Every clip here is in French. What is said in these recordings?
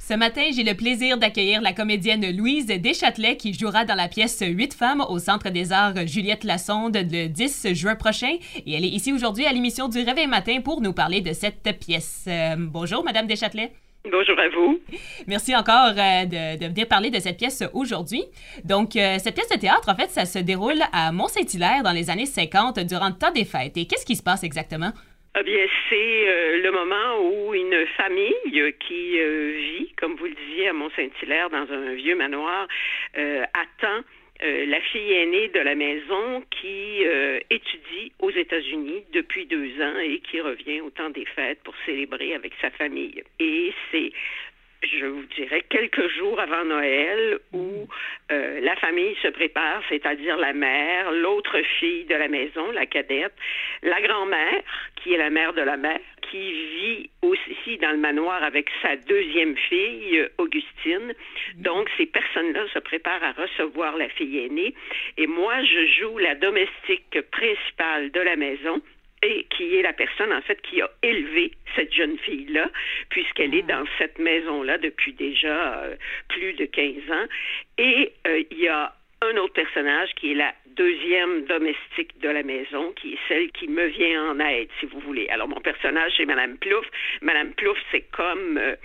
Ce matin, j'ai le plaisir d'accueillir la comédienne Louise Deschâtelet qui jouera dans la pièce Huit femmes au Centre des Arts Juliette Lassonde le 10 juin prochain. Et elle est ici aujourd'hui à l'émission du Réveil Matin pour nous parler de cette pièce. Euh, bonjour, Madame Deschâtelet. Bonjour à vous. Merci encore euh, de, venir parler de cette pièce aujourd'hui. Donc, euh, cette pièce de théâtre, en fait, ça se déroule à Mont-Saint-Hilaire dans les années 50 durant le temps des fêtes. Et qu'est-ce qui se passe exactement? Eh bien, c'est euh, le moment où une famille qui euh, vit, comme vous le disiez, à Mont-Saint-Hilaire, dans un vieux manoir, euh, attend la fille aînée de la maison qui étudie aux États-Unis depuis deux ans et qui revient au temps des fêtes pour célébrer avec sa famille. Et c'est je vous dirais, quelques jours avant Noël où euh, la famille se prépare, c'est-à-dire la mère, l'autre fille de la maison, la cadette, la grand-mère, qui est la mère de la mère, qui vit aussi dans le manoir avec sa deuxième fille, Augustine. Donc, ces personnes-là se préparent à recevoir la fille aînée. Et moi, je joue la domestique principale de la maison et qui est la personne, en fait, qui a élevé cette jeune fille-là, puisqu'elle est ah. dans cette maison-là depuis déjà euh, plus de 15 ans. Et euh, il y a un autre personnage qui est la deuxième domestique de la maison, qui est celle qui me vient en aide, si vous voulez. Alors, mon personnage, c'est Madame Plouf. Madame Plouf, c'est comme euh,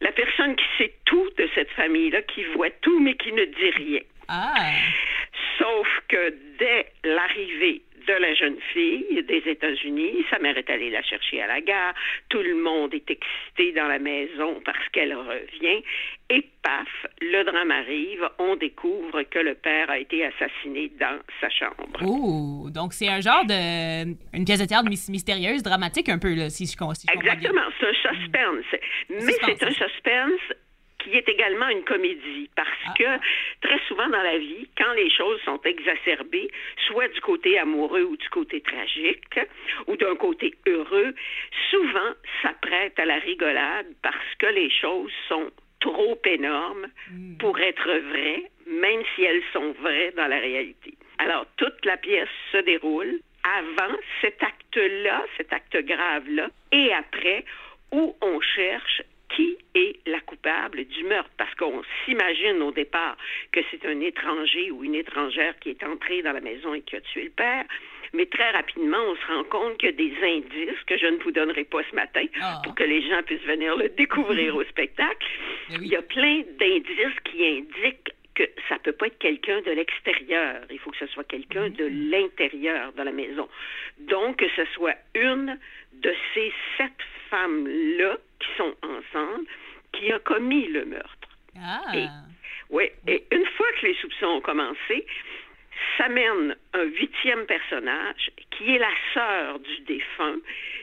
la personne qui sait tout de cette famille-là, qui voit tout, mais qui ne dit rien. Ah. Sauf que dès l'arrivée de la jeune fille des États-Unis. Sa mère est allée la chercher à la gare. Tout le monde est excité dans la maison parce qu'elle revient. Et paf, le drame arrive. On découvre que le père a été assassiné dans sa chambre. Oh, donc c'est un genre de. une pièce de théâtre mystérieuse, dramatique un peu, là, si je, si Exactement, c'est un suspense. Mais c'est un suspense qui est également une comédie, parce ah. que très souvent dans la vie, quand les choses sont exacerbées, soit du côté amoureux ou du côté tragique, ou d'un côté heureux, souvent ça prête à la rigolade parce que les choses sont trop énormes hmm. pour être vraies, même si elles sont vraies dans la réalité. Alors, toute la pièce se déroule avant cet acte-là, cet acte grave-là, et après, où on cherche qui est la coupable du meurtre, parce qu'on s'imagine au départ que c'est un étranger ou une étrangère qui est entrée dans la maison et qui a tué le père, mais très rapidement, on se rend compte qu'il y a des indices que je ne vous donnerai pas ce matin ah. pour que les gens puissent venir le découvrir au spectacle. Il y a plein d'indices qui indiquent que ça peut pas être quelqu'un de l'extérieur. Il faut que ce soit quelqu'un de mm. l'intérieur de la maison. Donc, que ce soit une de ces sept femmes-là sont ensemble qui a commis le meurtre. Ah. Et, oui, et une fois que les soupçons ont commencé, ça mène un huitième personnage qui est la sœur du défunt,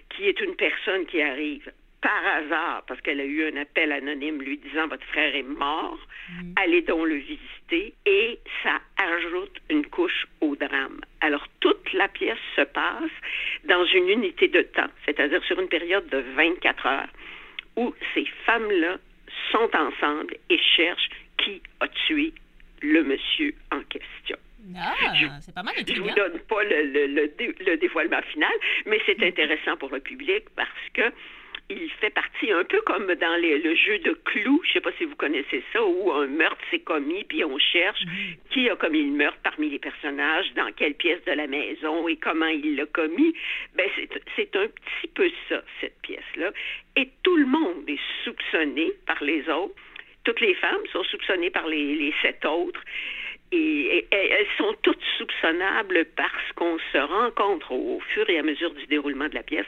qui est une personne qui arrive par hasard, parce qu'elle a eu un appel anonyme lui disant votre frère est mort, mm. allez donc le visiter, et ça ajoute une couche au drame. Alors toute la pièce se passe dans une unité de temps, c'est-à-dire sur une période de 24 heures, où ces femmes-là sont ensemble et cherchent qui a tué le monsieur en question. Ah, c'est pas mal Je vous donne pas le, le, le dévoilement final, mais c'est mm. intéressant pour le public parce que il fait partie un peu comme dans le jeu de clous, je sais pas si vous connaissez ça, où un meurtre s'est commis, puis on cherche qui a commis le meurtre parmi les personnages, dans quelle pièce de la maison et comment il l'a commis. Ben, c'est un petit peu ça, cette pièce-là. Et tout le monde est soupçonné par les autres. Toutes les femmes sont soupçonnées par les, les sept autres. Et, elles sont toutes soupçonnables parce qu'on se rencontre au fur et à mesure du déroulement de la pièce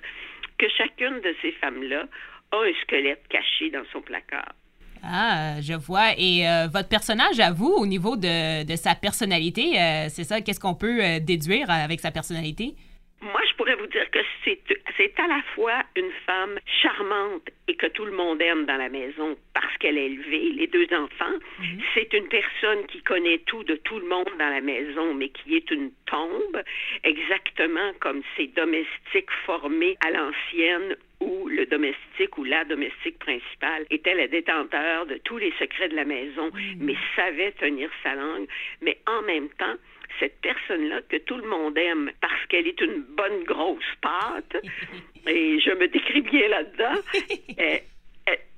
que chacune de ces femmes-là a un squelette caché dans son placard. Ah, je vois. Et euh, votre personnage, à vous, au niveau de, sa personnalité, euh, c'est ça, qu'est-ce qu'on peut euh, déduire avec sa personnalité? Moi, je pourrais vous dire que c'est, à la fois une femme charmante et que tout le monde aime dans la maison parce qu'elle est élevée, les deux enfants. Mhm. C'est une personne qui connaît tout de tout le monde dans la maison, mais qui est une tombe, exactement comme ces domestiques formés à l'ancienne où le domestique ou la domestique principale était la détenteur de tous les secrets de la maison, mhm. mais savait tenir sa langue, mais en même temps, cette personne-là que tout le monde aime parce qu'elle est une bonne grosse pâte, et je me décris bien là-dedans,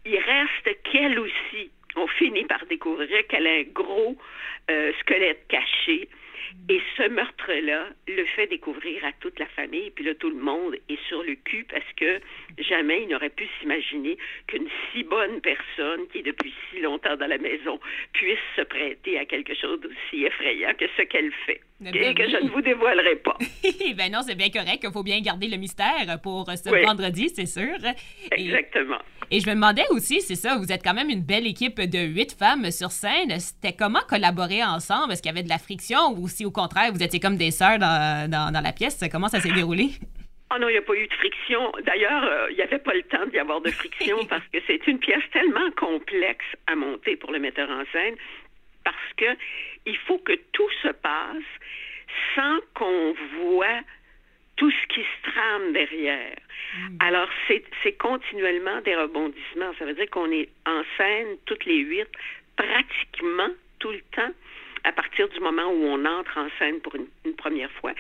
il reste qu'elle aussi, on finit par découvrir qu'elle a un gros euh, squelette caché et ce meurtre-là le fait découvrir à toute la famille, puis là, tout le monde est sur le cul parce que jamais il n'aurait pu s'imaginer qu'une si bonne personne qui est depuis si longtemps dans la maison puisse se prêter à quelque chose d'aussi effrayant que ce qu'elle fait. Ben et que je ne vous dévoilerai pas. ben non, c'est bien correct. Il faut bien garder le mystère pour ce Oui. vendredi, c'est sûr. Exactement. et je me demandais aussi, c'est ça, vous êtes quand même une belle équipe de huit femmes sur scène. C'était comment collaborer ensemble? Est-ce qu'il y avait de la friction ou si au contraire, vous étiez comme des sœurs dans, dans, dans la pièce? Comment ça s'est déroulé? Oh non, il n'y a pas eu de friction. D'ailleurs, euh, il n'y avait pas le temps d'y avoir de friction parce que c'est une pièce tellement complexe à monter pour le metteur en scène parce que il faut que tout se passe sans qu'on voit tout ce qui se trame derrière. Alors, c'est c'est continuellement des rebondissements. Ça veut dire qu'on est en scène toutes les huit, pratiquement tout le temps, à partir du moment où on entre en scène pour une, une première fois,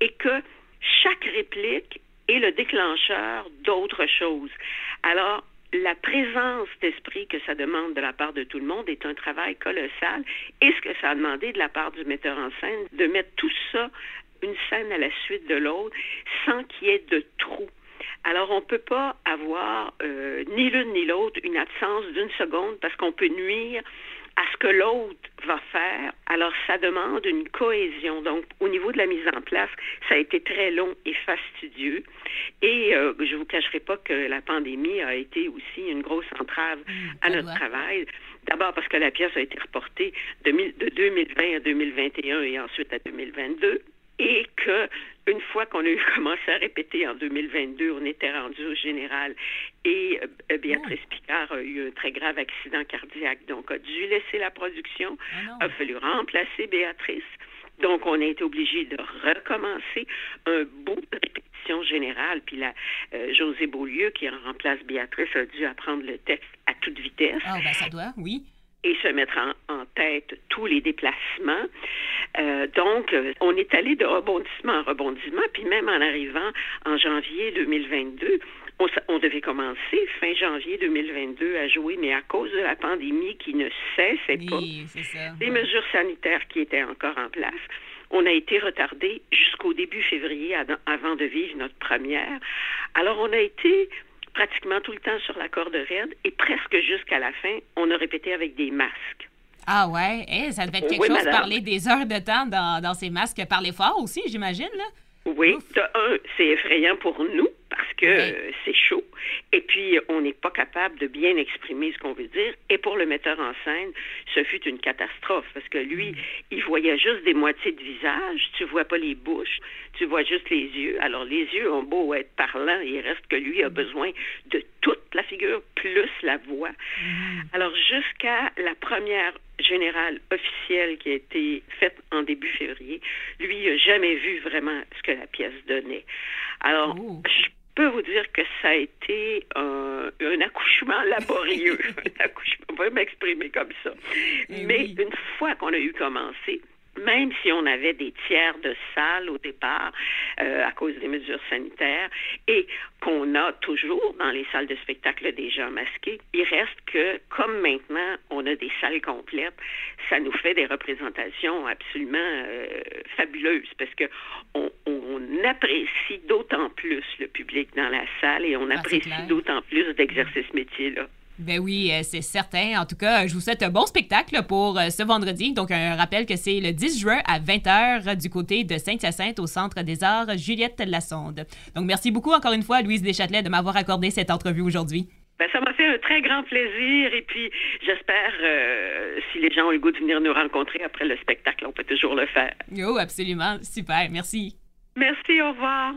et que chaque réplique est le déclencheur d'autre chose. Alors, la présence d'esprit que ça demande de la part de tout le monde est un travail colossal. Et ce que ça a demandé de la part du metteur en scène, de mettre tout ça, une scène à la suite de l'autre, sans qu'il y ait de trous. Alors, on ne peut pas avoir euh, ni l'une ni l'autre une absence d'une seconde parce qu'on peut nuire à ce que l'autre va faire. Alors, ça demande une cohésion. Donc, au niveau de la mise en place, ça a été très long et fastidieux. Et euh, je ne vous cacherai pas que la pandémie a été aussi une grosse entrave à ça notre doit. travail. D'abord parce que la pièce a été reportée de, de 2020 à 2021 et ensuite à 2022. Et que une fois qu'on a eu commencé à répéter en 2022, on était rendu au général et euh, Béatrice Picard a eu un très grave accident cardiaque, donc a dû laisser la production, Ah a fallu remplacer Béatrice. Donc, on a été obligé de recommencer un bout de répétition générale. Puis là, euh, José Beaulieu, qui remplace Béatrice, a dû apprendre le texte à toute vitesse Ah, ben ça doit, oui. Et se mettre en, en tête tous les déplacements. Euh, donc, euh, on est allé de rebondissement en rebondissement, puis même en arrivant en janvier 2022, on, devait commencer fin janvier 2022 à jouer, mais à cause de la pandémie qui ne cessait pas, Oui, des mesures sanitaires qui étaient encore en place. On a été retardé jusqu'au début février avant de vivre notre première. Alors, on a été pratiquement tout le temps sur la corde raide et presque jusqu'à la fin, on a répété avec des masques. Ah ouais, Eh, ça devait être quelque Oui, chose, madame. parler des heures de temps dans, dans ces masques, parler fort aussi, j'imagine, là. Oui, de un, c'est effrayant pour nous parce que. euh, c'est chaud. Et puis, on n'est pas capable de bien exprimer ce qu'on veut dire. Et pour le metteur en scène, ce fut une catastrophe parce que lui, il voyait juste des moitiés de visage. Tu vois pas les bouches, tu vois juste les yeux. Alors, les yeux ont beau être parlants, il reste que lui a besoin de toute la figure plus la voix. Alors, jusqu'à la première générale officielle qui a été faite en début février, lui, il n'a jamais vu vraiment ce que la pièce donnait. Alors, Oh. je peux vous dire que ça a été un, un accouchement laborieux. un accouchement, on va m'exprimer comme ça. Eh Mais oui. une fois qu'on a eu commencé, même si on avait des tiers de salles au départ euh, à cause des mesures sanitaires et qu'on a toujours dans les salles de spectacle des gens masqués, il reste que, comme maintenant, on a des salles complètes, ça nous fait des représentations absolument euh, fabuleuses parce que on, on apprécie d'autant plus le public dans la salle et on Ah, apprécie d'autant plus d'exercice métier là. Ben oui, euh, c'est certain. En tout cas, je vous souhaite un bon spectacle pour euh, ce vendredi. Donc, un rappel que c'est le 10 juin à 20h du côté de Saint-Hyacinthe au Centre des Arts Juliette Lassonde. Donc, merci beaucoup encore une fois, Louise Deschâtelet, de m'avoir accordé cette entrevue aujourd'hui. Ben, ça m'a fait un très grand plaisir et puis j'espère, euh, si les gens ont le goût de venir nous rencontrer après le spectacle, on peut toujours le faire. Oh, absolument. Super. Merci. Merci, au revoir.